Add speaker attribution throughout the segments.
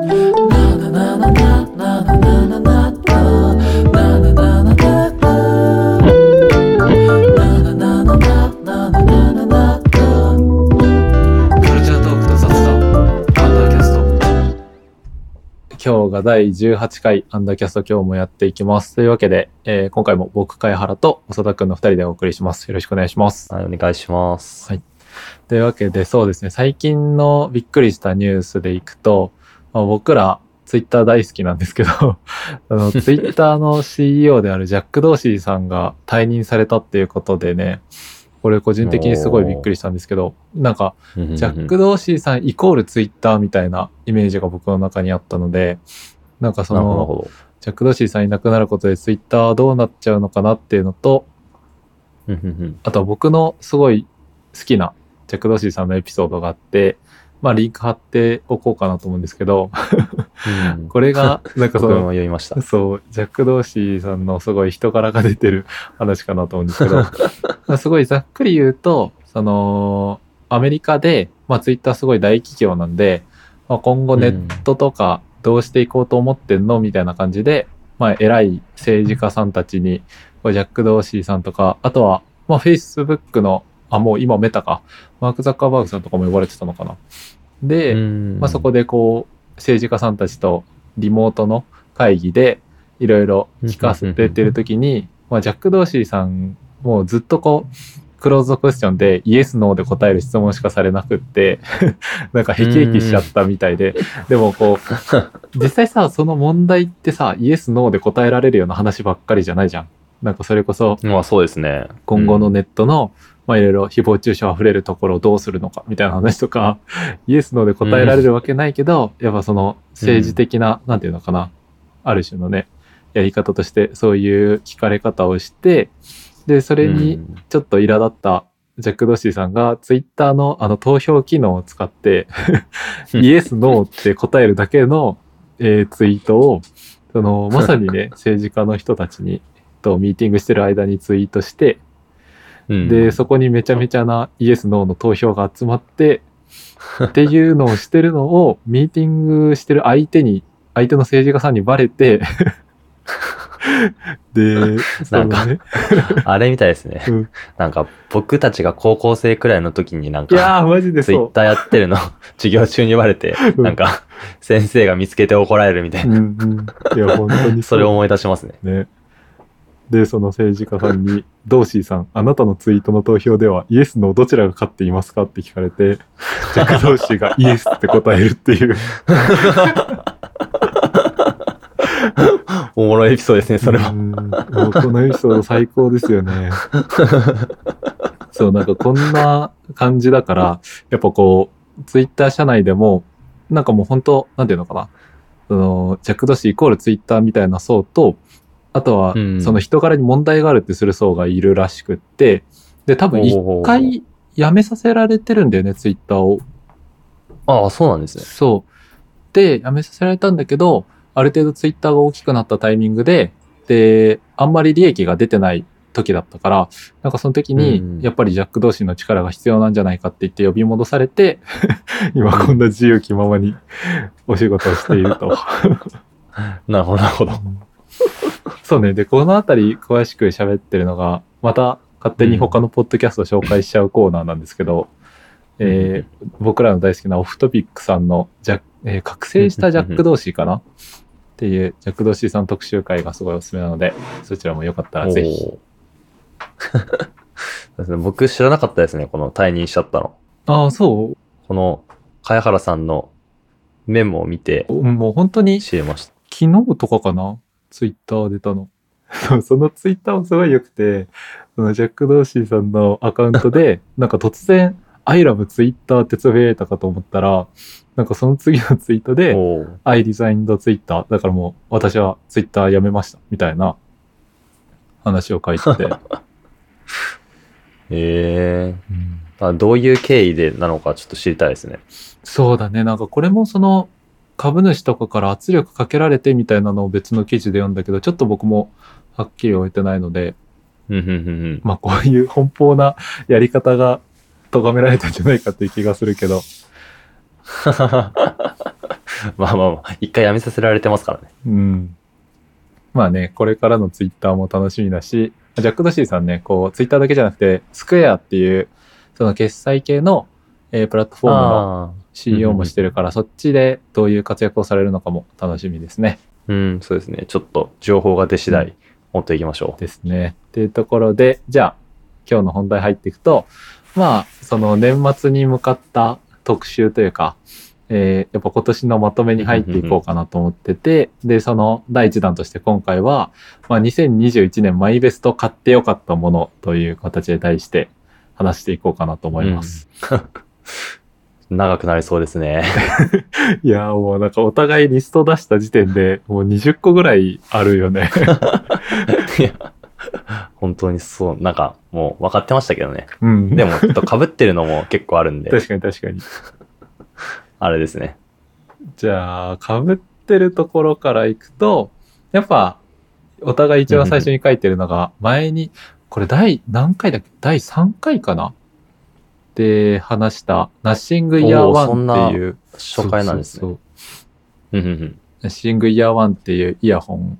Speaker 1: 今日が第18回アンダーキャスト今日もやっていきますというわけで、えー今回も僕貝原と長田くんの2人でお送りしますよろしくお願いします
Speaker 2: はい、お願いします。
Speaker 1: はいというわけでそうですね最近のびっくりしたニュースでいくと、まあ、僕らツイッター大好きなんですけど あのツイッターの CEO であるジャック・ドーシーさんが退任されたっていうことでねこれ個人的にすごいびっくりしたんですけどなんかジャック・ドーシーさんイコールツイッターみたいなイメージが僕の中にあったのでなんかその
Speaker 2: ど。
Speaker 1: ジャック・ドーシーさんいなくなることでツイッターはどうなっちゃうのかなっていうのとあとは僕のすごい好きなジャック・ドーシーさんのエピソードがあって、まあリンク貼っておこうかなと思うんですけど、
Speaker 2: うん。
Speaker 1: これが、なんかその、
Speaker 2: 読みました。
Speaker 1: そう、ジャック・ドーシーさんのすごい人柄が出てる話かなと思うんですけど、ま あすごいざっくり言うと、その、アメリカで、まあツイッターすごい大企業なんで、まあ、今後ネットとかどうしていこうと思ってんのみたいな感じで、まあ偉い政治家さんたちに、ジャック・ドーシーさんとか、あとは、まあ Facebook の、あ、もう今メタか、マーク・ザッカーバーグさんとかも呼ばれてたのかな。で、まあ、そこ
Speaker 2: で、
Speaker 1: でこう政治家さんたちとリモートの会議でいろいろ聞かせてってる時に、まあ、ジャック・ドーシーさんもうずっとこうクローズドクエスチョンでイエス・ノーで答える質問しかされなくって なんかへきへきしちゃったみたいで でもこう実際さその問題ってさイエス・ノーで答えられるような話ばっかりじゃないじゃん。なんかそれこそ
Speaker 2: まあそうですね。
Speaker 1: 今後のネットの、まあいろいろ誹謗中傷溢れるところをどうするのかみたいな話とか、イエスノーで答えられるわけないけど、やっぱその政治的な、なんていうのかな、ある種のね、やり方としてそういう聞かれ方をして、で、そ
Speaker 2: そ
Speaker 1: れにちょっと苛立ったジャック・ドッシーさんがツイッターのあの投票機能を使って、イエス、ノーって答えるだけの、えーツイートを、その、まさにね、政治家の人たちに、とミーティングしてる間にツイートして、で、そこにめちゃめちゃなイエス・ノーの投票が集まって、っていうのをしてるのを ミーティングしてる相手に、相手の政治家さんにバレて、で、そのね、
Speaker 2: あれみたいですね
Speaker 1: うん。
Speaker 2: なんか僕たちが高校生くらいの時になん
Speaker 1: いやマジで。
Speaker 2: ツイッターやってるの授業中に言われて、
Speaker 1: うん
Speaker 2: なんか先生が見つけて怒られるみたいな。
Speaker 1: うんうん。いや、本当に
Speaker 2: それを思い出しますね。
Speaker 1: ね。で、その政治家さんに、ドーシーさん、あなたのツイートの投票では、イエスのどちらが勝っていますかって聞かれて、ジャック・ドーシーが イエスって答えるっていう。
Speaker 2: おもろいエピソードですね、それは。
Speaker 1: このエピソード最高ですよね。そう、なんかこんな感じだから、やっぱこう、ツイッター社内でも、なんかもう本当なんていうのかな。その、ジャック・ドーシーイコールツイッターみたいな層と、あとは
Speaker 2: う、ん
Speaker 1: その人柄に問題があるってする層がいるらしくって、で、多分一回辞めさせられてるんだよね、ツイッターを。
Speaker 2: ああ、そうなんですね。
Speaker 1: そう。で、辞めさせられたんだけど、ある程度ツイッターが大きくなったタイミングで、で、あんまり利益が出てない時だったから、なんかその時
Speaker 2: うん
Speaker 1: に、やっぱりジャック同士の力が必要なんじゃないかって言って呼び戻されて、今こんな自由気ままにお仕事をしていると。
Speaker 2: なるほど、なるほど。
Speaker 1: そうね。で、このあたり詳しく喋ってるのが、また勝手に他のポッドキャストを紹介しちゃうコーナーなんですけど、えー僕らの大好きなオフトピックさんのジャえー覚醒したジャック同士かな？っていうジャック同士さん特集会がすごいおすすめなので、そちらもよかったらぜひ。
Speaker 2: 僕知らなかったですね、この退任しちゃったの。
Speaker 1: ああ、そ
Speaker 2: この、茅原さんのメモを見て
Speaker 1: うもう本当に
Speaker 2: 知りました。
Speaker 1: 昨日とかかな？ツイッター出たの。そのツイッターもすごい良くて、そのジャック・ドーシーさんのアカウントで、なんか突然、I love Twitter ってつぶやいたかと思ったら、なんかその次のツイートで、
Speaker 2: おー
Speaker 1: I designed Twitter。だからもう私は Twitter やめました。みたいな話を書いてて。
Speaker 2: え
Speaker 1: うん
Speaker 2: どういう経緯でなのかちょっと知りたいですね。
Speaker 1: そうだね。なんかこれもその株主とかから圧力かけられてみたいなのを別の記事で読んだけど、ちょっと僕もはっきり終えてないので、まあこういう奔放なやり方が咎められたんじゃないかっていう気がするけど、
Speaker 2: まあまあまあ、一回やめさせられてますからね。
Speaker 1: うん。まあね、これからのツイッターも楽しみだし、ジャック・ドシーさんね、こう、ツイッターだけじゃなくて、スクエアっていう、その決済系の、えープラットフォームの
Speaker 2: あ
Speaker 1: CEO もしてるから、そっちでどういう活躍をされるのかも楽しみですね。
Speaker 2: ーうん、そうですね。ちょっと情報が出次
Speaker 1: うん
Speaker 2: 第、持っていきましょう。
Speaker 1: ですね。っていうところで、じゃあ、今日の本題入っていくと、まあ、その年末に向かった特集というか、えーやっぱ今年のまとめに入っていこうかなと思ってて、で、その第一弾として今回は、まあ、2021年マイベスト買ってよかったものという形で題して話していこうかなと思います。
Speaker 2: 長くなりそうですね。
Speaker 1: いやーもうなんかお互いリスト出した時点でもう20個ぐらいあるよね。
Speaker 2: いや、本当にそう、なんかもう分かってましたけどね。
Speaker 1: うん。
Speaker 2: でも、ちょっと被ってるのも結構あるんで、
Speaker 1: 確かに確かに。
Speaker 2: あれですね。
Speaker 1: じゃあ、被ってるところからいくと、やっぱ、お互い一番最初に書いてるのが、前に、これ第何回だっけ？第3回かな？で話した、ナッシングイヤー
Speaker 2: おーそん
Speaker 1: ワ
Speaker 2: な
Speaker 1: ンっていう、
Speaker 2: 初回なんですね。
Speaker 1: そうそう
Speaker 2: うんうんうん
Speaker 1: ナッシングイヤーワンっていうイヤホン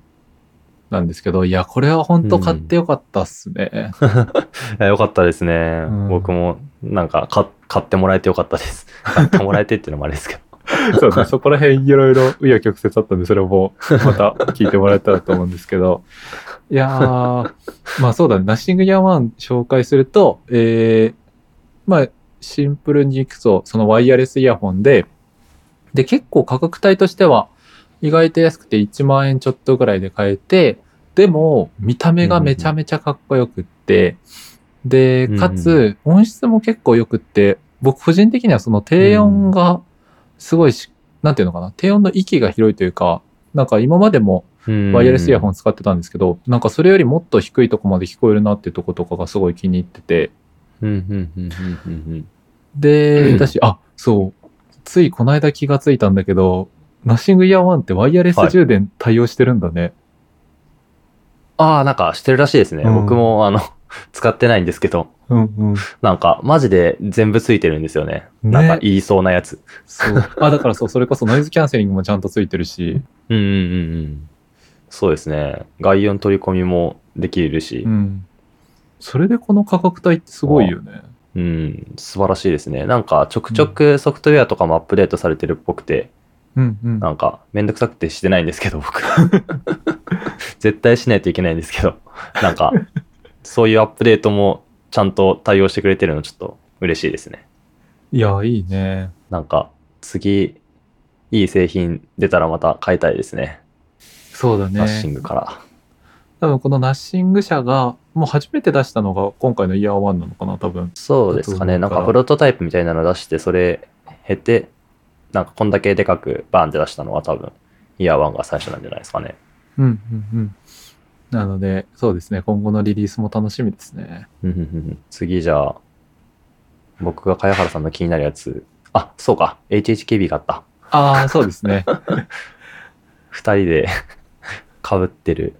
Speaker 1: なんですけど、いや、これは本当買ってよかったっすね。
Speaker 2: いやよかったですね。
Speaker 1: うん
Speaker 2: 僕も、なんか買、買ってもらえてよかったです。買ってもらえてっていうのもあれですけど。
Speaker 1: そうね、そこら辺いろいろ紆余曲折あったんで、それもまた聞いてもらえたらと思うんですけど。いやー、まあそうだね、ナッシングイヤーワン紹介すると、えー、まあシンプルにいくと、そのワイヤレスイヤホンで、で、結構価格帯としては意外と安くて1万円ちょっとぐらいで買えて、でも見た目がめちゃめちゃかっこよくって、で、かつ音質も結構よくって、僕個人的にはその低音がすごいし、なんていうのかな、低音の域が広いというか、なんか今までもワイヤレスイヤホン
Speaker 2: ン。
Speaker 1: 使ってたんですけど、なんかそれよりもっと低いとこまで聞こえるなっていうとことかがすごい気に入ってて、
Speaker 2: うんうんうんうんうん
Speaker 1: で、だし、あ、そう、ついこの間気がついたんだけど、ナッシングイヤーワンってワイヤレス充電対応してるんだね。
Speaker 2: ああ、なんかしてるらしいですね。
Speaker 1: うん
Speaker 2: 僕も、あの、使ってないんですけど、
Speaker 1: うんうん。
Speaker 2: なんか、マジで全部ついてるんですよね。
Speaker 1: ね
Speaker 2: なんか言いそうなやつ。
Speaker 1: そう。あ、だからそう、それこそノイズキャンセリングもちゃんとついてるし、
Speaker 2: うんうんうんうん。そうですね。外音取り込みもできるし
Speaker 1: う、ん。それでこの価格帯ってすごいよね。
Speaker 2: うん、素晴らしいですね。なんか、ちょくちょくソフトウェアとかもアップデートされてるっぽくて、
Speaker 1: うんうん。
Speaker 2: なんか、めんどくさくてしてないんですけど、僕。絶対しないといけないんですけど、なんか、そういうアップデートもちゃんと対応してくれてるのちょっと嬉しいですね。
Speaker 1: いや、いいね。
Speaker 2: なんか、次、いい製品出たらまた買いたいですね。
Speaker 1: そうだね。
Speaker 2: ナッシングから。
Speaker 1: 多分このナッシング社が、もう初めて出したのが今回のイヤーワンなのかな、多分。
Speaker 2: そうですかね。なんかプロトタイプみたいなの出して、それ経て、なんかこんだけでかくバーンって出したのは多分、イヤーワンが最初なんじゃないですかね。
Speaker 1: うんうんうん。なので、そうですね、今後のリリースも楽しみですね。
Speaker 2: 次じゃあ、僕が茅原さんの気になるやつ。あ、そうか。HHKB があった。
Speaker 1: ああ、そうですね。
Speaker 2: 二人で被ってる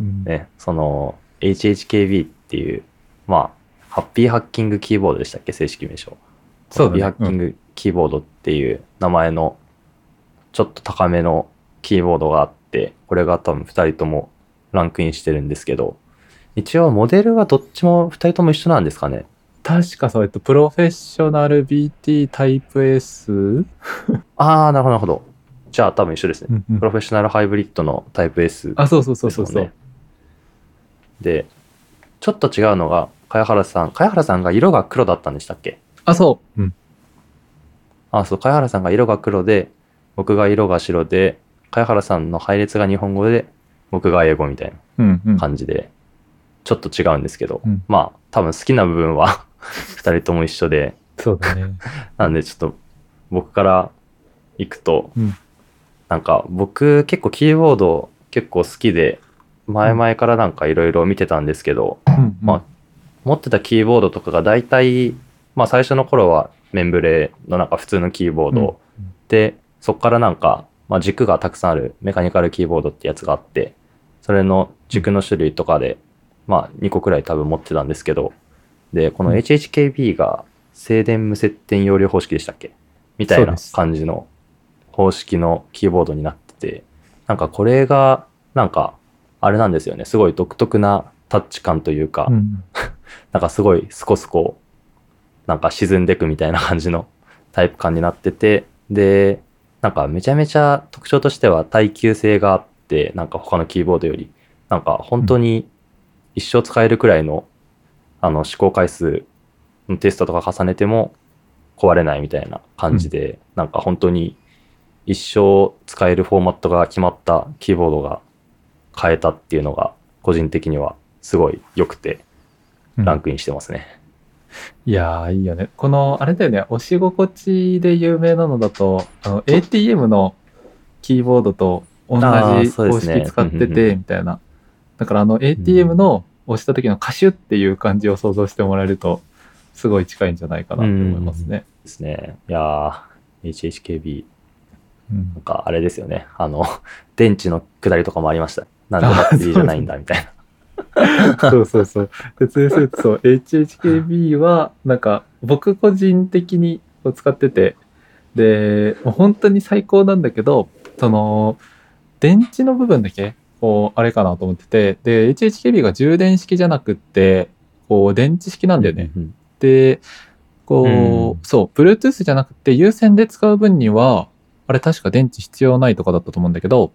Speaker 1: うん
Speaker 2: ね、その HHKB っていう、まあ、ハッピーハッキングキーボードでしたっけ？正式名称。
Speaker 1: そうだね
Speaker 2: ハッピーハッキングキーボードっていう名前のちょっと高めのキーボードがあって、これが多分二人ともランクインしてるんですけど、一応モデルはどっちも二人とも一緒なんですかね？
Speaker 1: 確かそう、えっと、プロフェッショナル BT タイプ S?
Speaker 2: あー、なるほど、なるほど。じゃあ多分一緒ですね。
Speaker 1: うんうん
Speaker 2: プロフェッショナルハイブリッドのタイプ S
Speaker 1: あ、そうそうそうそうそう。
Speaker 2: でちょっと違うのが、茅原さん、茅原さんが色が黒だったんでしたっけ？
Speaker 1: あ、そう。うん。
Speaker 2: あ、そう、茅原さんが色が黒で、僕が色が白で、茅原さんの配列が日本語で、僕が英語みたい
Speaker 1: うんうん
Speaker 2: な。感じで、ちょっと違うんですけど、
Speaker 1: うん
Speaker 2: まあ、多分好きな部分は 二人とも一緒で、
Speaker 1: そうだね。
Speaker 2: なんでちょっと僕から行くと、
Speaker 1: うん
Speaker 2: なんか僕結構キーボード結構好きで、前々からなんかいろいろ見てたんですけど、
Speaker 1: うん。うん
Speaker 2: まあ、持ってたキーボードとかが大体、まあ最初の頃はメンブレのなんか普通のキーボード、で、そこからなんか、まあ、軸がたくさんあるメカニカルキーボードってやつがあって、それの軸の種類とかで、まあ2個くらい多分持ってたんですけど、で、この
Speaker 1: うん。
Speaker 2: HHKB が静電無接点容量方式でしたっけ？みたいな感じの方式のキーボードになってて、なんかこれが、なんか、あれなんですよね。すごい独特なタッチ感というか、
Speaker 1: うん。
Speaker 2: なんかすごいスコスコ、なんか沈んでくみたいな感じの タイプ感になってて、で、なんかめちゃめちゃ特徴としては耐久性があって、なんか他のキーボードより、なんか本当に一生使えるくらいの、あの試行回数のテストとか重ねても壊れないみたいな感じで、なんか本当に一生使えるフォーマットが決まったキーボードが変えたっていうのが個人的にはすごい良くて、
Speaker 1: うん
Speaker 2: ランクインしてますね。
Speaker 1: いやー、いいよね。この、あれだよね、押し心地で有名なのだと、あの、ATM のキーボードと同じ方式使って
Speaker 2: うんうんう
Speaker 1: て、みたいな。だからあの、ATM の押した時のカシュっていう感じを想像してもらえると、すごい近いんじゃないかなと思いますね。
Speaker 2: ですね。いやー、HHKB、
Speaker 1: うん
Speaker 2: なんかあれですよね。あの、電池の下りとかもありました。なんでバッテリーじゃないんだみたいな。
Speaker 1: そうそうそう。説明するとそう、HHKB は、なんか、僕個人的に使ってて、で、もう本当に最高なんだけど、その、電池の部分だけ、こう、あれかなと思ってて、で、HHKB が充電式じゃなくって、こう、電池式なんだよね。
Speaker 2: うん
Speaker 1: で、こう、
Speaker 2: うん
Speaker 1: そう、Bluetooth じゃなくて、有線で使う分には、あれ確か電池必要ないとかだったと思うんだけど、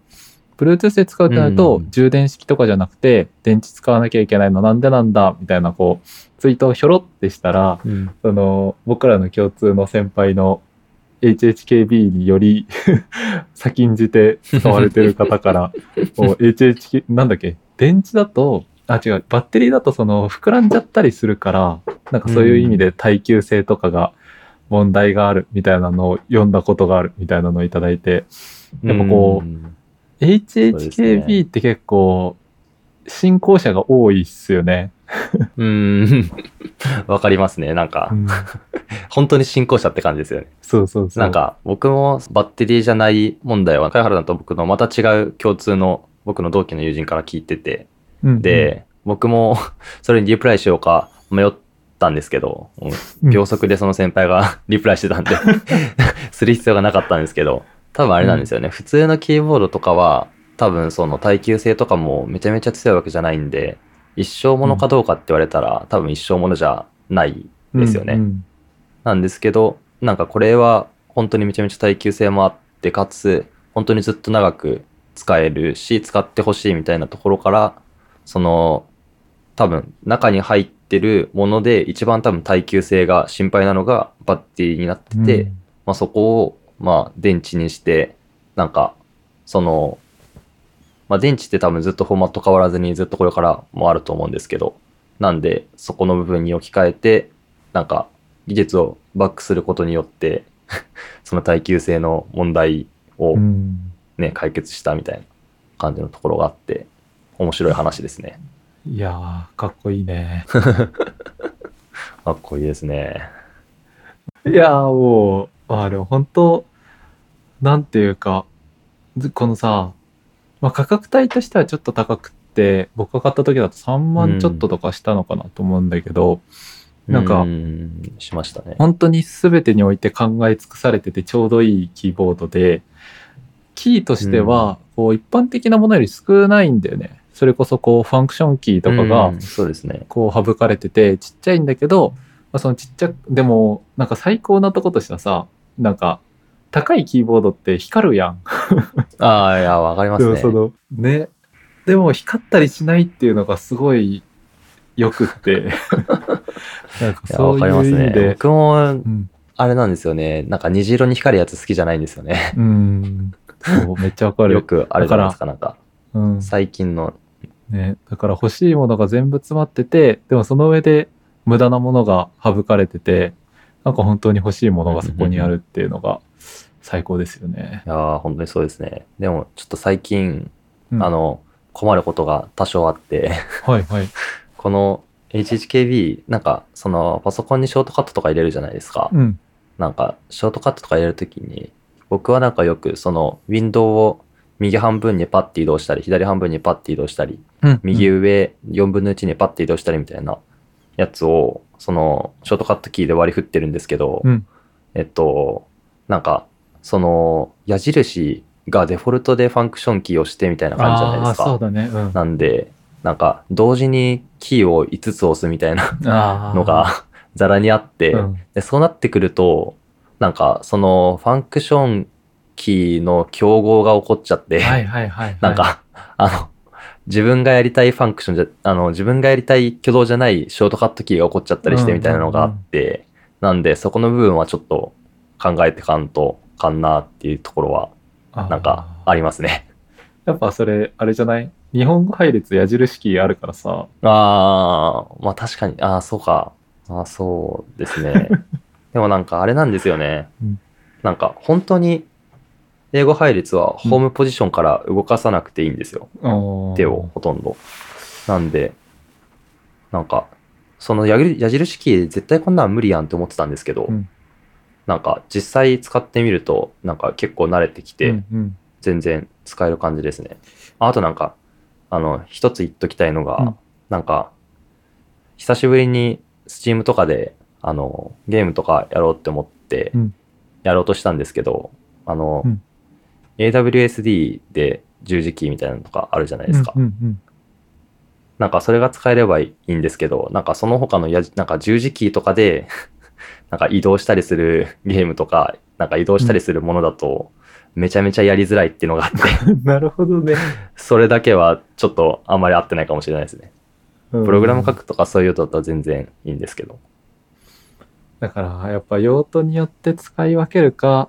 Speaker 1: Bluetooth で使うってなると、
Speaker 2: うん。
Speaker 1: 充電式とかじゃなくて、電池使わなきゃいけないのなんでなんだ、みたいな、こう、ツイートをひょろってしたら、
Speaker 2: うん。
Speaker 1: その、僕らの共通の先輩の HHKB により 先んじて使われてる方から、こう HHK、なんだっけ、電池だと、あ、違う、バッテリーだとその膨らんじゃったりするから、なんかそういう意味で耐久性とかが問題があるみたいなのを読んだことがあるみたいなのをいただいて、やっぱこう
Speaker 2: う
Speaker 1: HHKB って結構、信仰者が多いっすよね。
Speaker 2: うーん。わかりますね。なんか
Speaker 1: う、ん
Speaker 2: 本当に進行者って感じですよね。
Speaker 1: そうそうそう。
Speaker 2: なん、か、僕もバッテリーじゃない問題は、貝原さんと僕のまた違う共通の僕の同期の友人から聞いてて、
Speaker 1: うん、
Speaker 2: で、僕も それにリプライしようか迷ったんですけど、うん
Speaker 1: うん
Speaker 2: 秒速でその先輩がリプライしてたんで、する必要がなかったんですけど、多分あれなんですよね。普通のキーボードとかは、多分その耐久性とかもめちゃめちゃ強いわけじゃないんで、一生ものかどうかって言われたら、多分一生ものじゃないですよね。
Speaker 1: うんうん
Speaker 2: なんですけど、なんかこれは本当にめちゃめちゃ耐久性もあって、かつ、本当にずっと長く使えるし、使ってほしいみたいなところから、その、多分中に入ってるもので一番多分耐久性が心配なのがバッテリーになってて、
Speaker 1: うん
Speaker 2: まあそこを、まあ電池にして、なんか、その、まあ電池って多分ずっとフォーマット変わらずにずっとこれからもあると思うんですけど、なんでそこの部分に置き換えて、なんか技術をバックすることによって、その耐久性の問題を
Speaker 1: うん
Speaker 2: ね、解決したみたいな感じのところがあって、面白い話ですね。
Speaker 1: いやー、かっこいいね。
Speaker 2: かっこいいですね。
Speaker 1: いやー、もう、まあでも本当、なんていうか、ずこのさ、まあ価格帯としてはちょっと高くって、僕が買った時だと3万ちょっととかしたのかなと思うんだけど、なんか
Speaker 2: うーんしましたね。
Speaker 1: 本当に全てにおいて考え尽くされててちょうどいいキーボードで、キーとしては、こう一般的なものより少ないんだよね。それこそこうファンクションキーとかが
Speaker 2: うんそうですね。
Speaker 1: こう省かれててちっちゃいんだけど、まあ、そのちっちゃでもなんか最高なとことしてはさなんか高いキーボードって光るやん。
Speaker 2: ああ、いや、わかりますね。
Speaker 1: でもそのねでも光ったりしないっていうのがすごいよくって なんかそう。いう意味で。
Speaker 2: 僕も、
Speaker 1: うん
Speaker 2: あれなんですよね。なんか虹色に光るやつ好きじゃないんですよね。
Speaker 1: うんそうめっちゃわかる。
Speaker 2: よくあるじゃないですか、なんか。
Speaker 1: うん
Speaker 2: 最近の。
Speaker 1: ね、だから欲しいものが全部詰まっててでもその上で無駄なものが省かれててなんか本当に欲しいものがそこにあるっていうのが最高ですよね。
Speaker 2: いやー本当にそうですね。でも、ちょっと最近、
Speaker 1: うん
Speaker 2: あの、困ることが多少あって、
Speaker 1: はいはい。
Speaker 2: この HHKB、なんか、その、パソコンにショートカットとか入れるじゃないですか。
Speaker 1: うん。
Speaker 2: なんか、ショートカットとか入れるときに、僕はなんかよく、その、ウィンドウを右半分にパッて移動したり、左半分にパッて移動したり、
Speaker 1: うん
Speaker 2: 右上4分の1にパッて移動したりみたいなやつを、その、ショートカットキーで割り振ってるんですけど、
Speaker 1: うん
Speaker 2: えっと、なんか、その矢印がデフォルトでファンクションキーをしてみたいな感じじゃないですか。
Speaker 1: そうだね。うん。
Speaker 2: なんで、なんか同時にキーを5つ押すみたいなのが ざらにあって、
Speaker 1: うん
Speaker 2: でそうなってくると、なんかそのファンクションキーの競合が起こっちゃって、
Speaker 1: はいはいはいはい。
Speaker 2: なんか、あの、自分がやりたいファンクションじゃ、あの、自分がやりたい挙動じゃないショートカットキーが起こっちゃったりしてみたいなのがあって、なんでそこの部分はちょっと考えてかんとかんなっていうところは、なんかありますね。
Speaker 1: やっぱそれ、あれじゃない？日本語配列矢印キーあるからさ。
Speaker 2: ああ、まあ確かに、ああ、そうか。ああ、そうですね。でもなんかあれなんですよね。
Speaker 1: うん
Speaker 2: なんか本当に英語配列はホームポジションから動かさなくていいんですよ。手を。ほとんど。なんで、なんか、その矢印キーで絶対こんなん無理やんって思ってたんですけど、
Speaker 1: うん
Speaker 2: なんか実際使ってみると、なんか結構慣れてきて、
Speaker 1: うんうん。
Speaker 2: 全然使える感じですね。ああとなんか、あの、一つ言っときたいのが、
Speaker 1: うん。
Speaker 2: なんか、久しぶりに Steam とかで、あの、ゲームとかやろうって思って
Speaker 1: うん、
Speaker 2: やろうとしたんですけど、あの、
Speaker 1: うん。
Speaker 2: AWSD で十字キーみたいなのとかあるじゃないですか。
Speaker 1: うんうん。
Speaker 2: なんかそれが使えればいいんですけど、なんかその他のやじなんか十字キーとかで、なんか移動したりするゲームとか、なんか移動したりするものだと、めちゃめちゃやりづらいっていうのがあって、
Speaker 1: う んなるほどね。
Speaker 2: それだけはちょっとあんまり合ってないかもしれないですね。
Speaker 1: プ
Speaker 2: プログラム書くとかそういうのだったら全然いいんですけど。
Speaker 1: だから、やっぱ用途によって使い分けるか、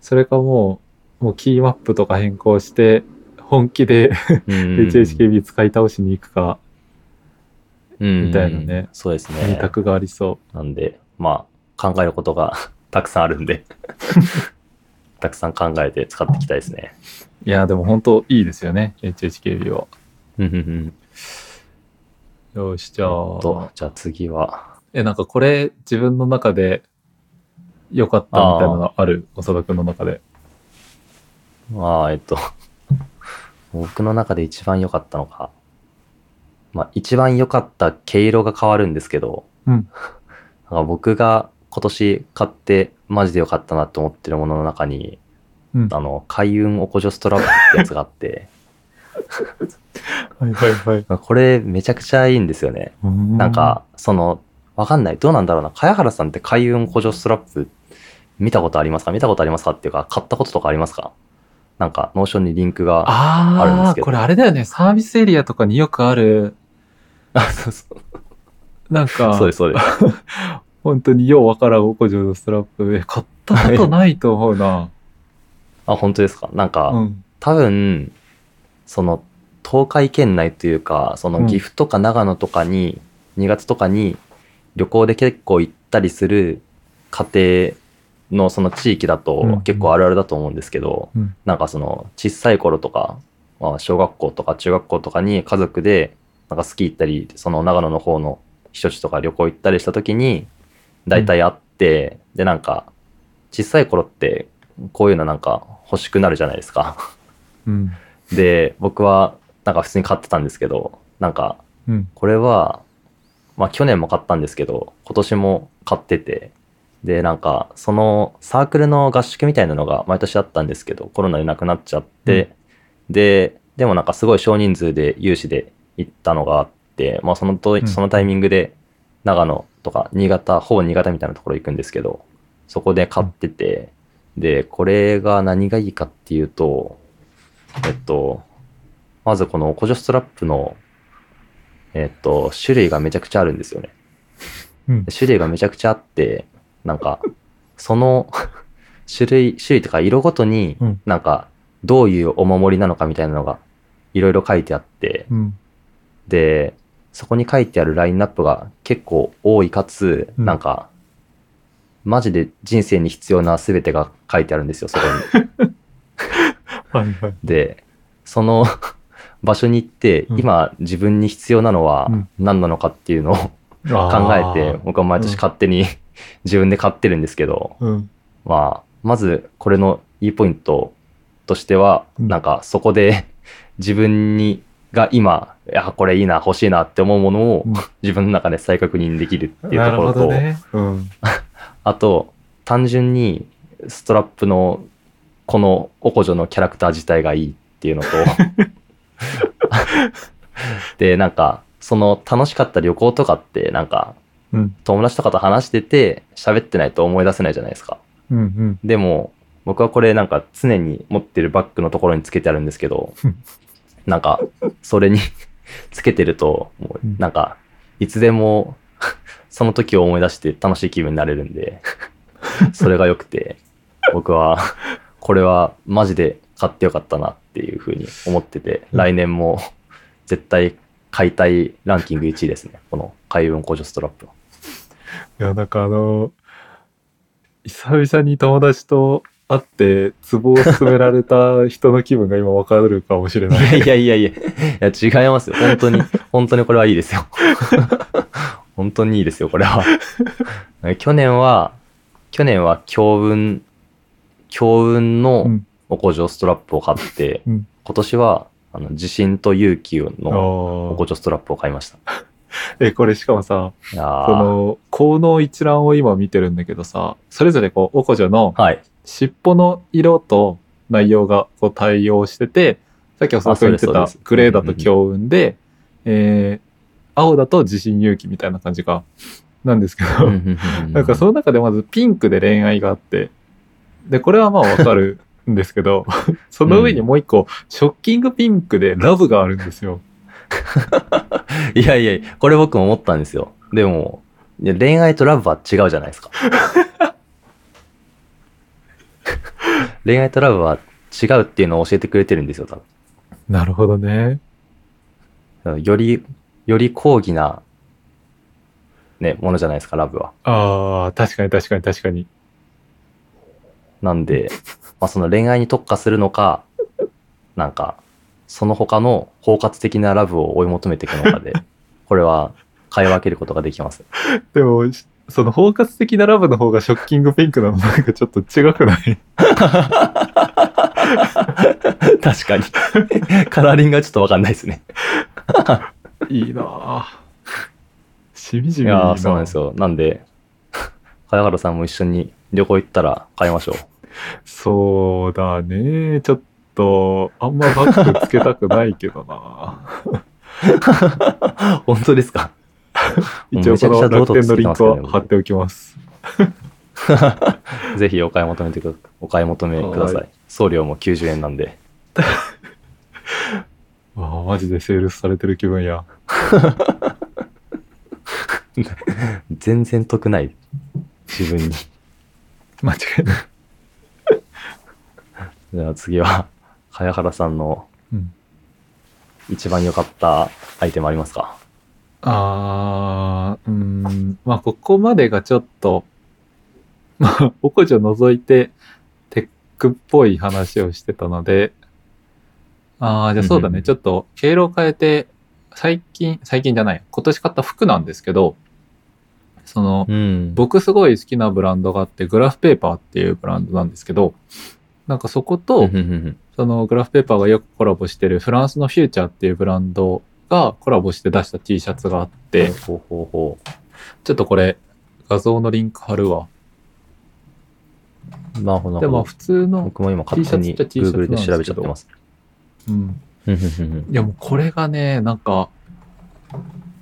Speaker 1: それかもう、もうキーマップとか変更して、本気で
Speaker 2: うん
Speaker 1: HHKB 使い倒しに行くか、
Speaker 2: み
Speaker 1: みたいなね
Speaker 2: そうです
Speaker 1: 二
Speaker 2: ね。
Speaker 1: 択がありそ
Speaker 2: なんで、まあ、考えることが たくさんあるんで、たくさん考えて使っていきたいですね。
Speaker 1: う。いや、でも本当いいですよね、HHKB は。
Speaker 2: うんうんうん
Speaker 1: よし、じゃあ、
Speaker 2: と、じゃあ次は、
Speaker 1: え、なんかこれ自分の中で良かったみたいなのある？長田くんの中で。
Speaker 2: まあ、えっと、僕の中で一番良かったのか。まあ、一番良かった毛色が変わるんですけど、
Speaker 1: うん
Speaker 2: なんか僕が今年買ってマジで良かったなと思ってるものの中に、
Speaker 1: うん。
Speaker 2: あの、開運おこじょストラップってやつがあって、
Speaker 1: はいはいはい。
Speaker 2: これめちゃくちゃいいんですよね。
Speaker 1: な
Speaker 2: なん、か、その、わかんない。どうなんだろうな。茅原さんって開運補助ストラップ見たことありますか？見たことありますか？っていうか、買ったこととかありますか？なんか、 Notion にリンクが。あるんで
Speaker 1: ああ、
Speaker 2: すけど
Speaker 1: これあれだよね。サービスエリアとかによくある、
Speaker 2: あ、そうそう。
Speaker 1: なんか、
Speaker 2: そうです、そうです。
Speaker 1: 本当にようわからんおこじょのストラップ。え、買ったことないと思うな。
Speaker 2: あ、本当ですか？なんか、
Speaker 1: うん。
Speaker 2: 多分、その、東海圏内というか、その
Speaker 1: うん
Speaker 2: 岐阜とか長野とかに、2月とかに旅行で結構行ったりする家庭のその地域だ
Speaker 1: うん
Speaker 2: と結構あるあるだと思うんですけど、
Speaker 1: うん
Speaker 2: なんかその小さい頃とか、まあ、小学校とか中学校とかに家族でなんかスキー行ったり、その長野の方の避暑地とか旅行行ったりした時に、大体会って、でなんか、小さい頃ってこういうのなんか欲しくなるじゃないですか。
Speaker 1: うん。
Speaker 2: で、僕はなんか普通に買ってたんですけど、なんか
Speaker 1: うん。
Speaker 2: これは、まあ去年も買ったんですけど、今年も買ってて、で、なんかそのサークルの合宿みたいなのが毎年あったんですけど、コロナでなくなっちゃって、で、でもなんかすごい少人数で有志で行ったのがあって、まあそのと
Speaker 1: ん
Speaker 2: そのタイミングで長野とか新潟、ほぼ新潟みたいなところ行くんですけど、そこで買ってて、で、これが何がいいかっていうと、えっと、まずこの補助ストラップの、えっと、種類がめちゃくちゃあるんですよね。
Speaker 1: うん。
Speaker 2: 種類がめちゃくちゃあって、なんか、その種類、種類とか色ごとに
Speaker 1: うん、
Speaker 2: なんか、どういうお守りなのかみたいなのが、いろいろ書いてあって、
Speaker 1: うん。
Speaker 2: で、そこに書いてあるラインナップが結構多いかつ、
Speaker 1: うん
Speaker 2: なんか、マジで人生に必要な全てが書いてあるんですよ、そこに。
Speaker 1: はいはい。
Speaker 2: で、その 場所に行って、
Speaker 1: うん
Speaker 2: 今自分に必要なのは
Speaker 1: うん
Speaker 2: 何なのかっていうのを考
Speaker 1: 考
Speaker 2: えて、僕は毎年勝手に自分で買ってるんですけど、
Speaker 1: うん。
Speaker 2: まあ、まずこれのいいポイントとしては、
Speaker 1: うん
Speaker 2: なんかそこで 自分にが今、いや、これいいな、欲しいなって思うものを
Speaker 1: うん
Speaker 2: 自分の中で再確認できるっていうところと、
Speaker 1: ね。うん。
Speaker 2: あと、単純に、ストラップのこのおこじょのキャラクター自体がいいっていうのと でなんかその楽しかった旅行とかってなんか
Speaker 1: うん。
Speaker 2: 友達とかと話してて喋ってないと思い出せないじゃないですか
Speaker 1: うんうん。
Speaker 2: でも僕はこれなんか常に持ってるバッグのところにつけてあるんですけど なんかそれに つけてるともうなんかいつでも その時を思い出して楽しい気分になれるんで それが良くて僕はこれはマジで買ってよかったなっていうふうに思ってて来年も絶対買いたいランキング1位ですね。この海運補助ストラップは。い
Speaker 1: や、なんかあの、久々に友達と会って、ツボを勧められた人の気分が今わかるかもしれない。
Speaker 2: いやいやいやいや、いや違いますよ。本当に、本当にこれはいいですよ。本当にいいですよ、これは。去年は、去年は強運、強運
Speaker 1: う
Speaker 2: の
Speaker 1: ん
Speaker 2: おこじょストラップを買って、
Speaker 1: うん
Speaker 2: 今年は、あの、自信と勇気のおこ
Speaker 1: あ
Speaker 2: じょストラップを買いました。
Speaker 1: あ。え、これしかもさ、
Speaker 2: いやー
Speaker 1: その、効能一覧を今見てるんだけどさ、それぞれこう、おこじょの
Speaker 2: はい。
Speaker 1: 尻尾の色と内容がこう対応してて、さっきおそらく言ってたグレーだと強運で、えー、青だと自信勇気みたいな感じが、なんですけど、なんかその中でまずピンクで恋愛があって、で、これはまあわかるんですけど、その上にもう一個、ショッキングピンクでラブがあるんですよ。
Speaker 2: いやいや、これ僕も思ったんですよ。でも、恋愛とラブは違うじゃないですか。恋愛とラブは違うっていうのを教えてくれてるんですよ、多
Speaker 1: なるほどね。
Speaker 2: 分。より、より高義な、ね、ものじゃないですか、ラブは。
Speaker 1: ああ、確かに確かに確かに。
Speaker 2: なんで、まあその恋愛に特化するのか、なんか、その他の包括的なラブを追い求めていくのかで、これは買い分けることができます。
Speaker 1: でも、その包括的なラブの方がショッキングピンクなのなんかちょっと違くない？
Speaker 2: 確かに。カラーリングがちょっとわかんないですね。
Speaker 1: いいなぁ。しみじみいい
Speaker 2: やーそうなんですよ。なんで、茅原さんも一緒に旅行行ったら買いましょう。
Speaker 1: そうだね。ちょっと、あんまバッグつけたくないけどな
Speaker 2: 本当ですか？
Speaker 1: 一応この楽天のリンクは貼っておきます。
Speaker 2: ぜひお買い求めてくお買い求めくださ
Speaker 1: はい
Speaker 2: 送料も90円なんで。
Speaker 1: わあマジでセールスされてる気分や。
Speaker 2: 全然得ない。自分に。
Speaker 1: 間違いない。
Speaker 2: じゃあ次は、茅原さんの
Speaker 1: うん
Speaker 2: 一番良かったアイテムありますか？
Speaker 1: あー、うーん、まあ、ここまでがちょっと、まあ、おこじを除いて、テックっぽい話をしてたので、あー、じゃあそうだね、
Speaker 2: うんうんうん。
Speaker 1: ちょっと、経路を変えて、最近、最近じゃない、今年買った服なんですけど、その、
Speaker 2: うん。
Speaker 1: 僕すごい好きなブランドがあって、グラフペーパーっていうブランドなんですけど、なんかそこと、そのグラフペーパーがよくコラボしてるフランスのフューチャーっていうブランドがコラボして出した T シャツがあって、
Speaker 2: ほうほうほ
Speaker 1: ちょっとこれ画像のリンク貼るわ。
Speaker 2: う。なるほど。
Speaker 1: でも普通の、
Speaker 2: 僕も今勝手に Google で調べちゃってます。
Speaker 1: うんいやもうこれがね、なんか、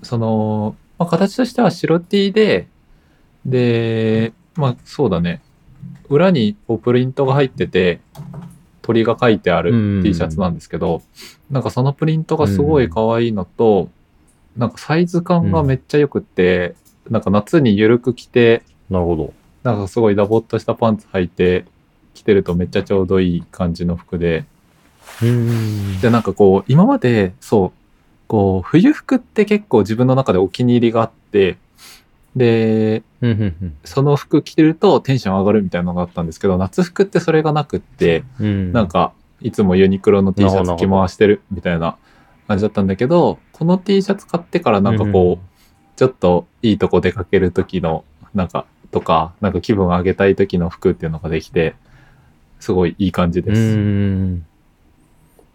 Speaker 1: その、まあ、形としては白 T で、で、まあそうだね。裏にこうプリントが入ってて、鳥が書いてある T シャツなんですけど、なんかそのプリントがすごい可愛いのと、なんかサイズ感がめっちゃ良くって、なんか夏にゆるく着て、
Speaker 2: なるほど。
Speaker 1: なんかすごいダボっとしたパンツ履いて着てるとめっちゃちょうどいい感じの服で、
Speaker 2: うん。
Speaker 1: で、なんかこう、今まで、そう、こう、冬服って結構自分の中でお気に入りがあって、で、
Speaker 2: うんうん
Speaker 1: その服着てるとテンション上がるみたいなのがあったんですけど、夏服ってそれがなくって、
Speaker 2: うん。
Speaker 1: なんか、いつもユニクロの T シャツ着回してるみたいな感じだったんだけど、この T シャツ買ってからなんかこう、ちょっといいとこ出かける時の、なんか、とか、なんか気分を上げたい時の服っていうのができて、すごいいい感じで
Speaker 2: う
Speaker 1: す。
Speaker 2: ん。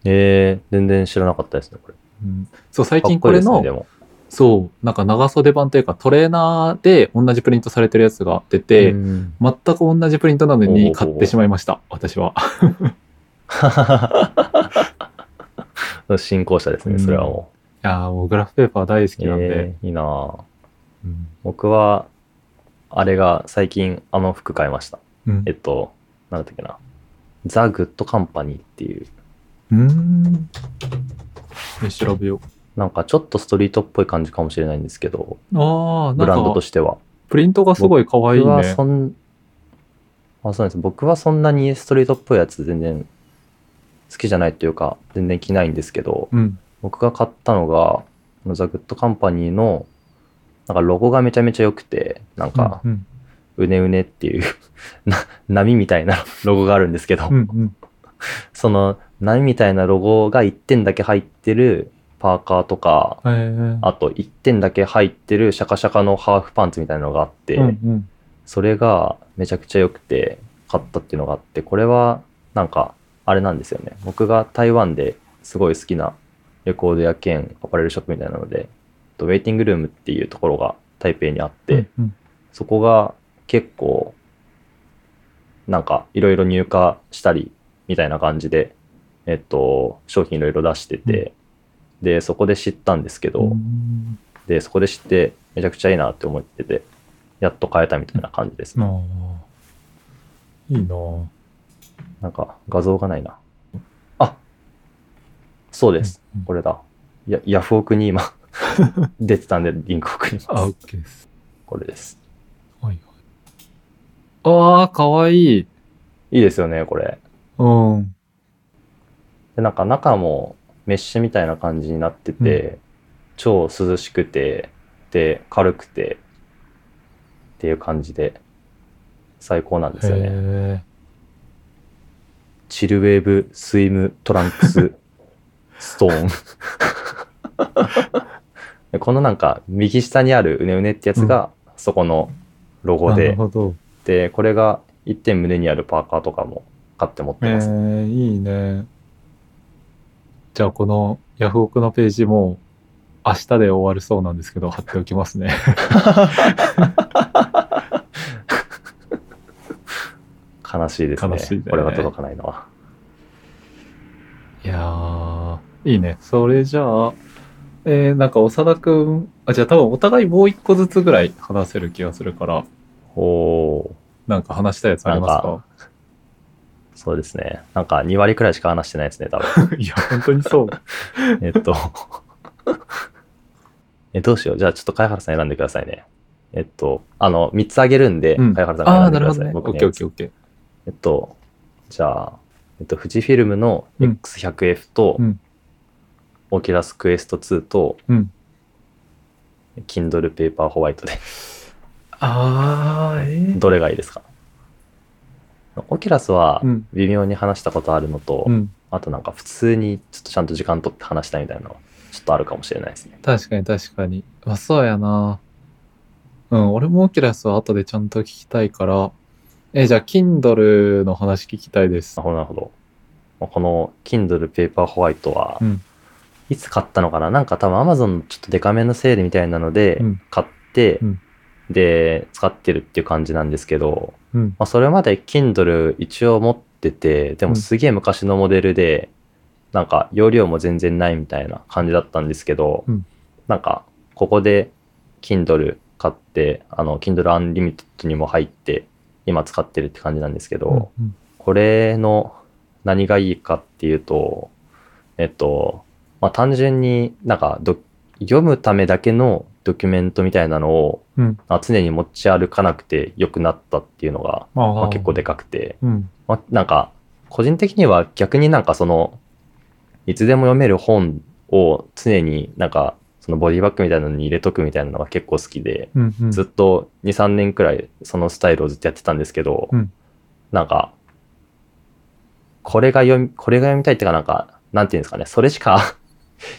Speaker 2: えー、全然知らなかったですね、これ。
Speaker 1: うんそう、最近これの。そう、なんか長袖版というかトレーナーで同じプリントされてるやつが出て、
Speaker 2: うん
Speaker 1: 全く同じプリントなのに買ってしまいました、私は。
Speaker 2: 新興者ですね、それはも
Speaker 1: いやーもうグラフペーパー大好
Speaker 2: う。
Speaker 1: きなんで。
Speaker 2: えーいいなぁ
Speaker 1: うん
Speaker 2: 僕は、あれが最近あの服買いました。
Speaker 1: うん
Speaker 2: えっと、なんだっけな。The Good Company っていう、
Speaker 1: うーん。え調べよ
Speaker 2: なんかちょっとストリートっぽい感じかもしれないんですけど、
Speaker 1: う。ああ、
Speaker 2: ブランドとしては。
Speaker 1: プリントがすごい可愛い
Speaker 2: 僕は
Speaker 1: ね。
Speaker 2: そん、あ、そうなんです。僕はそんなにストリートっぽいやつ全然好きじゃないっていうか、全然着ないんですけど、
Speaker 1: うん。
Speaker 2: 僕が買ったのが、 The Good Company の、なんかロゴがめちゃめちゃ良くて、なんか、
Speaker 1: うん
Speaker 2: うねうねっていう な、波みたいなロゴがあるんですけど、
Speaker 1: うんうん
Speaker 2: その波みたいなロゴが1点だけ入ってるパーカーとか、
Speaker 1: へー。
Speaker 2: あと1点だけ入ってるシャカシャカのハーフパンツみたいなのがあって、
Speaker 1: うんうん。
Speaker 2: それがめちゃくちゃ良くて買ったっていうのがあって、これはなんかあれなんですよね。僕が台湾ですごい好きなレコード屋兼アパレルショップみたいなので、ウェイティングルームっていうところが台北にあって、
Speaker 1: うん
Speaker 2: そこが結構なんかいろいろ入荷したりみたいな感じで、えっと、商品いろいろ出してて、で、そこで知ったんですけど、
Speaker 1: うん
Speaker 2: で、そこで知ってめちゃくちゃいいなって思ってて、やっと買えたみたいな感じですね。
Speaker 1: あーいいなぁ
Speaker 2: なんか画像がないな。あそうです。
Speaker 1: うんうん
Speaker 2: これだ。やヤフオクに今 出てたんでリンク送り
Speaker 1: あ、
Speaker 2: ます。
Speaker 1: OK です。
Speaker 2: これです。
Speaker 1: はいはい。ああ、かわいい。
Speaker 2: いいですよね、これ。
Speaker 1: うん。
Speaker 2: で、なんか中もメッシュみたいな感じになってて、超涼しくて、で、軽くて、っていう感じで、最高なんですよね。
Speaker 1: へ
Speaker 2: チルウェーブスイムトランクス ストーン。で このなんか右下にあるうねうねってやつがそこのロゴで、
Speaker 1: るほど。
Speaker 2: で、これが一点胸にあるパーカーとかも買って持って
Speaker 1: え
Speaker 2: ます。
Speaker 1: ー、いいね。じゃあこのヤフオクのページも明日で終わるそうなんですけど貼っておきますね。
Speaker 2: 悲しいですね。
Speaker 1: ね
Speaker 2: これが届かないのは。
Speaker 1: いやー、いいね。それじゃあ、えー、なんか長田くん、あ、じゃあ多分お互いもう一個ずつぐらい話せる気がするから、
Speaker 2: おー、
Speaker 1: なんか話したいやつありますか？
Speaker 2: そうですね。なんか2割くらいしか話してないですね、多分。
Speaker 1: いや、本当にそう。
Speaker 2: えっと。え、どうしよう。じゃあちょっと貝原さん選んでくださいね。えっと、あの、3つあげるんで、
Speaker 1: うん
Speaker 2: 貝原さん選んでください。
Speaker 1: なるほどね。オッケーオッケーオッケー。
Speaker 2: えっと、じゃあ、えっと、富士フィルムの
Speaker 1: うん
Speaker 2: X100F と、
Speaker 1: うん
Speaker 2: Oculus Quest 2と、
Speaker 1: うん。
Speaker 2: Kindle Paperwhite で、
Speaker 1: あー、えー、
Speaker 2: どれがいいですか？ Oculus は
Speaker 1: うん
Speaker 2: 微妙に話したことあるのと、
Speaker 1: うん。
Speaker 2: あとなんか普通にちょっとちゃんと時間取って話したいみたいなのはちょっとあるかもしれないですね。
Speaker 1: 確かに確かに。あ、そうやな。うん、俺もオキュラスは後でちゃんと聞きたいから。え、じゃあ、Kindle の話聞きたいです
Speaker 2: なる。ほど、なるほど。まあこの Kindle ペーパーホワイトは、
Speaker 1: うん
Speaker 2: いつ買ったのかな？なんか多分 Amazon のちょっとデカめのセールみたいなので
Speaker 1: うん
Speaker 2: 買って、
Speaker 1: うん
Speaker 2: で、使ってるっていう感じなんですけど、
Speaker 1: うん。
Speaker 2: まあ、それまで Kindle 一応持ってて、でもすげえ昔のモデルで、なんか容量も全然ないみたいな感じだったんですけど、
Speaker 1: うん。
Speaker 2: なんかここで Kindle 買って、あの Kindle Unlimited にも入って、今使ってるって感じなんですけど、
Speaker 1: うん
Speaker 2: これの何がいいかっていうと、えっと、まあ、単純になんかど読むためだけのドキュメントみたいなのを、
Speaker 1: うん
Speaker 2: まあ常に持ち歩かなくて良くなったっていうのが、まあ、結構でかくて、
Speaker 1: うん。
Speaker 2: まあ、なんか個人的には逆になんかそのいつでも読める本を常になんかそのボディバッグみたいなのに入れとくみたいなのが結構好きで、
Speaker 1: うん。うん。
Speaker 2: ずっと2、3年くらいそのスタイルをずっとやってたんですけど、
Speaker 1: うん
Speaker 2: なんか、これが読み、これが読みたいっていうかなんか、なんていうんですかね、それしか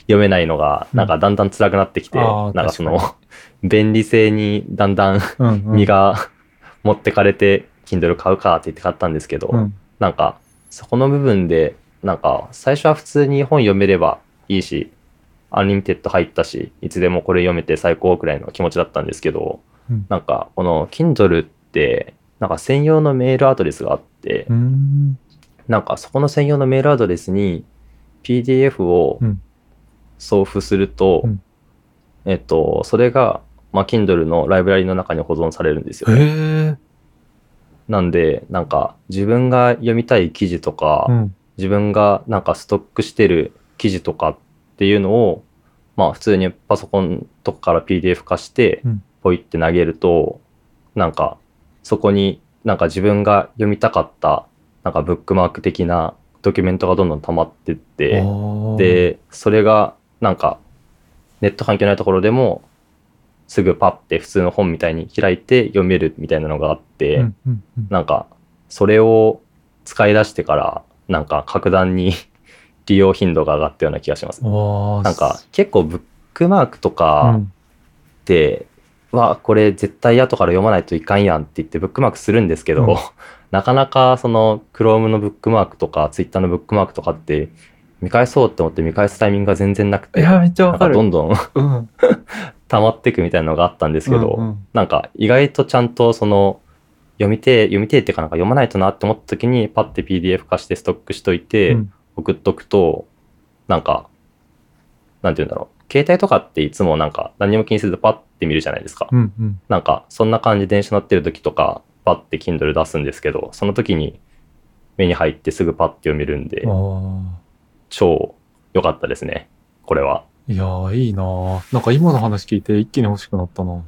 Speaker 2: 読めないのが、
Speaker 1: うん。
Speaker 2: なんかだんだん辛くなってきて、なんかその
Speaker 1: 確、
Speaker 2: 便利性にだんだん身が 持ってかれて、Kindle 買うかって言って買ったんですけど、
Speaker 1: うん。
Speaker 2: なんか、そこの部分で、なんか、最初は普通に本読めればいいし、 Unlimited 入ったし、いつでもこれ読めて最高くらいの気持ちだったんですけど、
Speaker 1: うん。
Speaker 2: なんかこの Kindle って、なんか専用のメールアドレスがあって。なんかそこの専用のメールアドレスに PDF を
Speaker 1: うん
Speaker 2: 送付すると、
Speaker 1: うん
Speaker 2: えっと、それが、まあ、Kindle のライブラリの中に保存されるんですよね。なんで、なんか自分が読みたい記事とか、
Speaker 1: うん。
Speaker 2: 自分がなんかストックしてる記事とかっていうのを、まあ普通にパソコンとかから PDF 化して
Speaker 1: うん、
Speaker 2: ポイって投げると、なんかそこになんか自分が読みたかった、なんかブックマーク的なドキュメントがどんどん溜まってって、で、それがなんかネット環境ないところでもすぐパッて普通の本みたいに開いて読めるみたいなのがあって、
Speaker 1: うんうんうん。
Speaker 2: なんか、それを使い出してから、なんか格段に 利用頻度が上がったような気がします。なんか、結構ブックマークと
Speaker 1: う
Speaker 2: か
Speaker 1: ん。
Speaker 2: って、わ、これ絶対後から読まないといかんやんって言ってブックマークするんですけど、
Speaker 1: うん。
Speaker 2: なかなかその Chrome のブックマークとか Twitter のブックマークとかって見返そうって思って見返すタイミングが全然なくて、
Speaker 1: いや、めっちゃわかる。
Speaker 2: かどんどん
Speaker 1: うん。
Speaker 2: 溜まっていくみたいなのがあったんですけど、
Speaker 1: うんうん
Speaker 2: なんか意外とちゃんとその読みてえ読みてえっていうかなんか読まないとなって思った時にパッて PDF 化してストックしといて
Speaker 1: うん
Speaker 2: 送っとくと、なんかなんて言うんだろう携帯とかっていつもなんか何も気にせずパッて見るじゃないですか、
Speaker 1: うんうん。
Speaker 2: なんかそんな感じで電車乗ってる時とかパッて Kindle 出すんですけどその時に目に入ってすぐパッて読めるんで超良かったですねこれは。
Speaker 1: いやー、いいなーなんか今の話聞いて一気に欲しくなったな。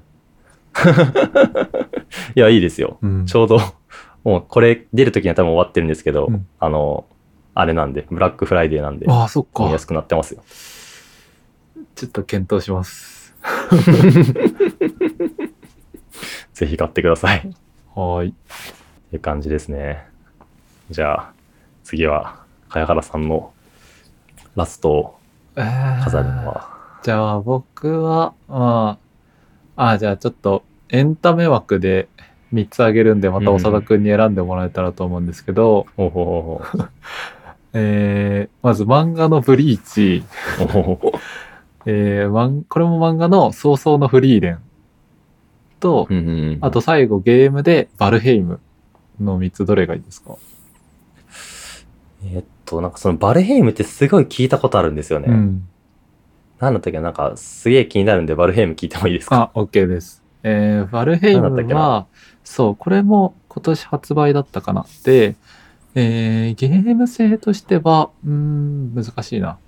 Speaker 2: いやいいですよ
Speaker 1: うん。
Speaker 2: ちょうど、もうこれ出る時には多分終わってるんですけど、
Speaker 1: うん
Speaker 2: あの、あれなんで、ブラックフライデーなんで、
Speaker 1: ああ、そっか。
Speaker 2: 見やすくなってますよ。
Speaker 1: ちょっと検討します。
Speaker 2: ぜひ買ってください。っ
Speaker 1: はーい。
Speaker 2: ていう感じですね。じゃあ、次は、茅原さんのラストを
Speaker 1: えー。
Speaker 2: 飾るのは。
Speaker 1: じゃあ僕は、まあ、あじゃあちょっとエンタメ枠で3つあげるんで、また長田くんに選んでもらえたらと思うんですけど、えー、まず漫画のブリーチ、えー、マンこれも漫画の早々のフリーレン。と、
Speaker 2: うんうん
Speaker 1: あと最後ゲームで Valheimの3つどれがいいですか？
Speaker 2: えーっと、なんかその Valheim ってすごい聞いたことあるんですよね。
Speaker 1: うん。
Speaker 2: なんだったっけなんかすげえ気になるんで Valheim 聞いてもいいですか？
Speaker 1: あ、OK です。えー、
Speaker 2: Valheim
Speaker 1: は、そう、これも今年発売だったかな。で、えー、ゲーム性としては、うーん、難しいな。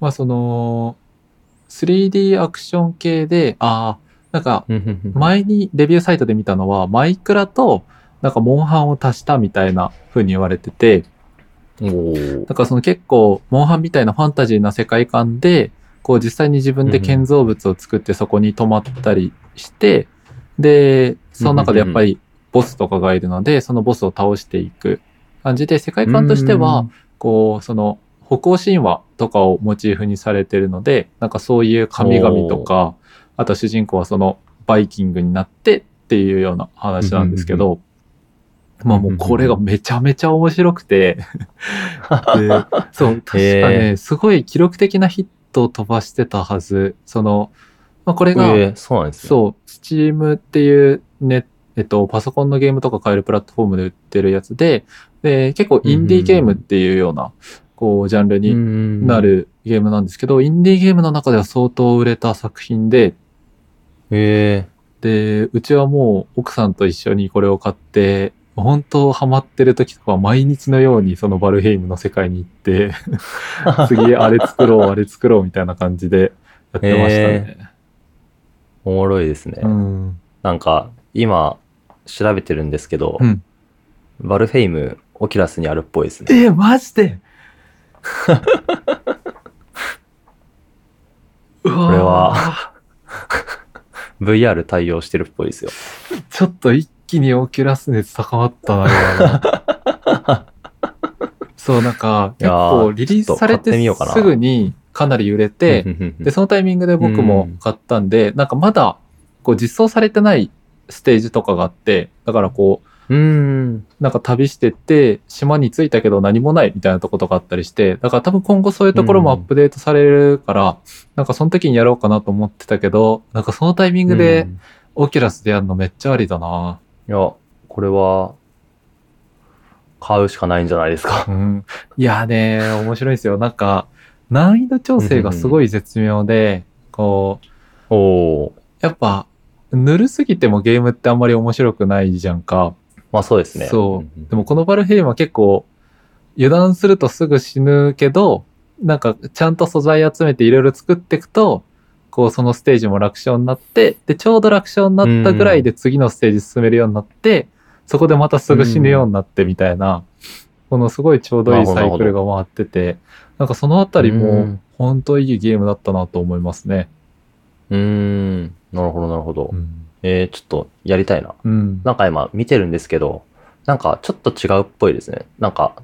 Speaker 1: まあ、その、3D アクション系で、あーなんか、前にレビューサイトで見たのは、マイクラと、なんか、モンハンを足したみたいな風に言われてて、だからその結構、モンハンみたいなファンタジーな世界観で、こう実際に自分で建造物を作ってそこに泊まったりして、で、その中でやっぱりボスとかがいるので、そのボスを倒していく感じで、世界観としては、こう、その、北欧神話とかをモチーフにされてるので、なんかそういう神々とか、あと主人公はそのバイキングになってっていうような話なんですけど、まあもうこれがめちゃめちゃ面白くて、でそう、確かね、すごい記録的なヒットを飛ばしてたはず。その、まあ、これが、
Speaker 2: えーそうなんですね。
Speaker 1: そう、Steam っていうね、えっと、パソコンのゲームとか買えるプラットフォームで売ってるやつで、で、結構インディーゲームっていうような、こう、ジャンルに
Speaker 2: に
Speaker 1: な。るゲームなんですけど、インディーゲームの中では相当売れた作品で、
Speaker 2: え
Speaker 1: で、うちはもう奥さんと一緒にこれを買って、本当ハマってる時とかは毎日のようにその Valheim の世界に行って、
Speaker 2: ー、
Speaker 1: 次あれ作ろう、あれ作ろうみたいな感じでやってましたね。
Speaker 2: おもろいですね。
Speaker 1: うん。
Speaker 2: なんか、今、調べてるんですけど、
Speaker 1: うん
Speaker 2: Valheim、 Oculus にあるっぽいですね。
Speaker 1: え、マジで？こ
Speaker 2: これは、VR 対応してるっぽいですよ。
Speaker 1: ちょっと一気に Oculus 熱高まったな、そう、なんか、結構リリースされ
Speaker 2: て
Speaker 1: すぐにかなり売れて、で、そのタイミングで僕も買ったんで、なんかまだ、こう実装されてないステージとかがあって、だからこう、
Speaker 2: うん。
Speaker 1: なんか旅してって、島に着いたけど何もないみたいなとことかあったりして、だから多分今後そういうところもアップデートされるから、なんかその時にやろうかなと思ってたけど、なんかそのタイミング
Speaker 2: う
Speaker 1: で
Speaker 2: ん。
Speaker 1: オキュラスでやるのめっちゃありだな。
Speaker 2: いや、これは、買うしかないんじゃないですか。
Speaker 1: うん。いやね、面白いですよ。なんか、難易度調整がすごい絶妙で、こう、
Speaker 2: お。
Speaker 1: やっぱ、ぬるすぎてもゲームってあんまり面白くないじゃんか。
Speaker 2: まあそうですね。
Speaker 1: そう。でもこの Valheim は結構、油断するとすぐ死ぬけど、なんかちゃんと素材集めていろいろ作っていくと、こうそのステージも楽勝になって、で、ちょうど楽勝になったぐらいで次のステージ進めるようになって、そこでまたすぐ死ぬようになってみたいな、このすごいちょうどいいサイクルが回ってて、なんかそのあたり
Speaker 2: う
Speaker 1: も
Speaker 2: ん
Speaker 1: 本当いいゲームだったなと思いますね。
Speaker 2: うーん。なるほど、なるほど。
Speaker 1: うん。
Speaker 2: えー、ちょっとやりたいな。
Speaker 1: うん。
Speaker 2: なんか今見てるんですけど、なんかちょっと違うっぽいですね。なんか、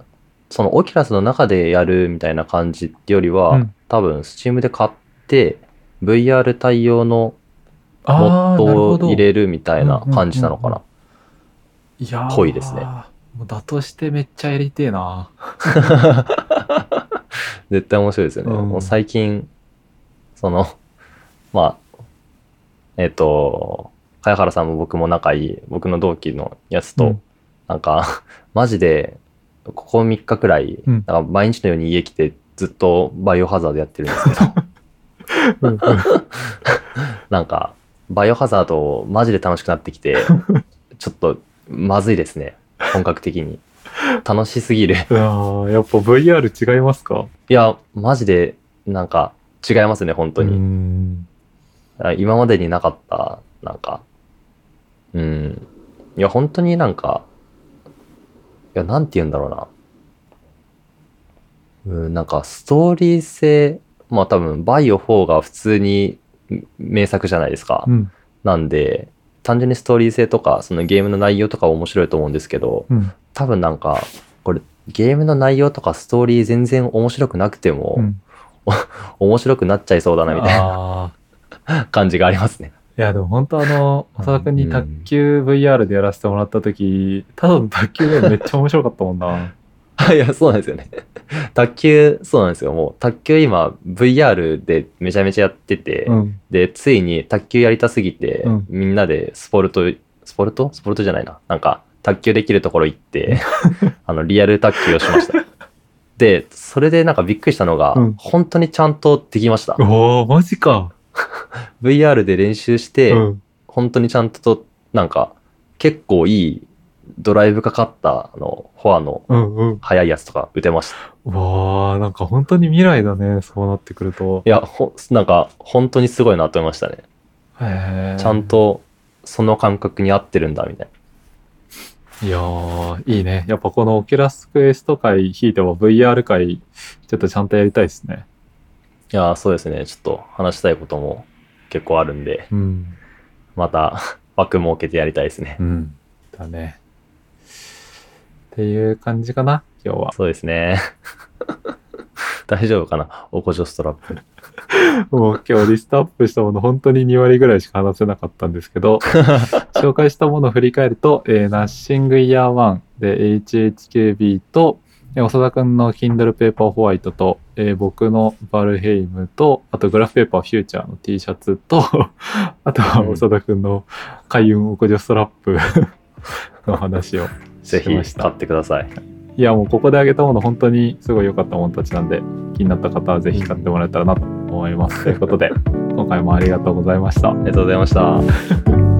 Speaker 2: そのオキュラスの中でやるみたいな感じってよりは、
Speaker 1: うん
Speaker 2: 多分 Steam で買って、VR 対応のモッドを入れるみたいな感じなのかな？
Speaker 1: いやー
Speaker 2: ぽいですね。
Speaker 1: もうだとしてめっちゃやりてえな。
Speaker 2: 絶対面白いですよね。
Speaker 1: うん。
Speaker 2: もう最近、その、まあ、えっ、と、茅原さんも僕も仲いい、僕の同期のやつと、
Speaker 1: うん。
Speaker 2: なんか、マジで、ここ3日くらい、
Speaker 1: うん。
Speaker 2: なんか毎日のように家来て、ずっとバイオハザードやってるんですけど、
Speaker 1: うん
Speaker 2: なんか、バイオハザードマジで楽しくなってきて、ちょっとまずいですね。本格的に。楽しすぎる。
Speaker 1: うわーやっぱ VR 違いますか？
Speaker 2: いや、マジで、なんか、違いますね、本当
Speaker 1: う
Speaker 2: に。今までになかった、なんか、うん。いや、本当になんか、いや、なんて言うんだろうな。うん、なんか、ストーリー性、まあ多分、バイオ4が普通にん名作じゃないですか。
Speaker 1: うん。
Speaker 2: なんで、単純にストーリー性とか、そのゲームの内容とか面白いと思うんですけど、
Speaker 1: うん。
Speaker 2: 多分なんか、これ、ゲームの内容とかストーリー全然面白くなくても、
Speaker 1: うん。
Speaker 2: 面白くなっちゃいそうだなみたい。な感じがありますね。
Speaker 1: いや、でも本当あの、浅田くんに卓球 VR でやらせてもらった時、ただの卓球ゲームめっちゃ面白かったもんな。
Speaker 2: いや、そうなんですよね。卓球、そうなんですよ。もう、卓球今、VR でめちゃめちゃやってて、
Speaker 1: うん。
Speaker 2: で、ついに卓球やりたすぎて、
Speaker 1: うん
Speaker 2: みんなでスポルト、スポルト？スポルトじゃないな。なんか、卓球できるところ行って、あの、リアル卓球をしました。で、それでなんかびっくりしたのが、
Speaker 1: うん
Speaker 2: 本当にちゃんとできました。
Speaker 1: おー、マジか。
Speaker 2: VR で練習して、
Speaker 1: うん。
Speaker 2: 本当にちゃんとと、なんか、結構いいドライブかかった、あの、フォアの
Speaker 1: うんうん。
Speaker 2: 速いやつとか打てました。
Speaker 1: わー、なんか本当に未来だね、そうなってくると
Speaker 2: い。や、ほ、なんか、本当にすごいなと思いましたね。
Speaker 1: へー
Speaker 2: ちゃん。と、その感覚に合ってるんだ、みたい
Speaker 1: いやー、いいね。やっぱこの Oculus Quest 界ひいては VR 界、ちょっとちゃんとやりたいですね。
Speaker 2: な。いや、そうですね。ちょっと話したいことも結構あるんで、
Speaker 1: うん。
Speaker 2: また、枠設けてやりたいですね。
Speaker 1: うん。だね。っていう感じかな、今日は。
Speaker 2: そうですね。大丈夫かなおこじょストラップ。
Speaker 1: もう今日リストアップしたもの本当に2割ぐらいしか話せなかったんですけど、紹介したものを振り返ると、えー Nothing Ear 1で HHKB と、えー長田くんの Kindle Paper White と、えー僕の Valheim と、あと Graphpaper Future の T シャツと、あとは
Speaker 2: うん
Speaker 1: 長田くんの開運おこじょストラップの話を
Speaker 2: ぜひ買っ。てください。
Speaker 1: いやもうここであげたもの本当にすごい良かったものたちなんで気になった方はぜひ買ってもらえたらなと思います。ということで 今回もありがとうございました。
Speaker 2: ありがとうございました。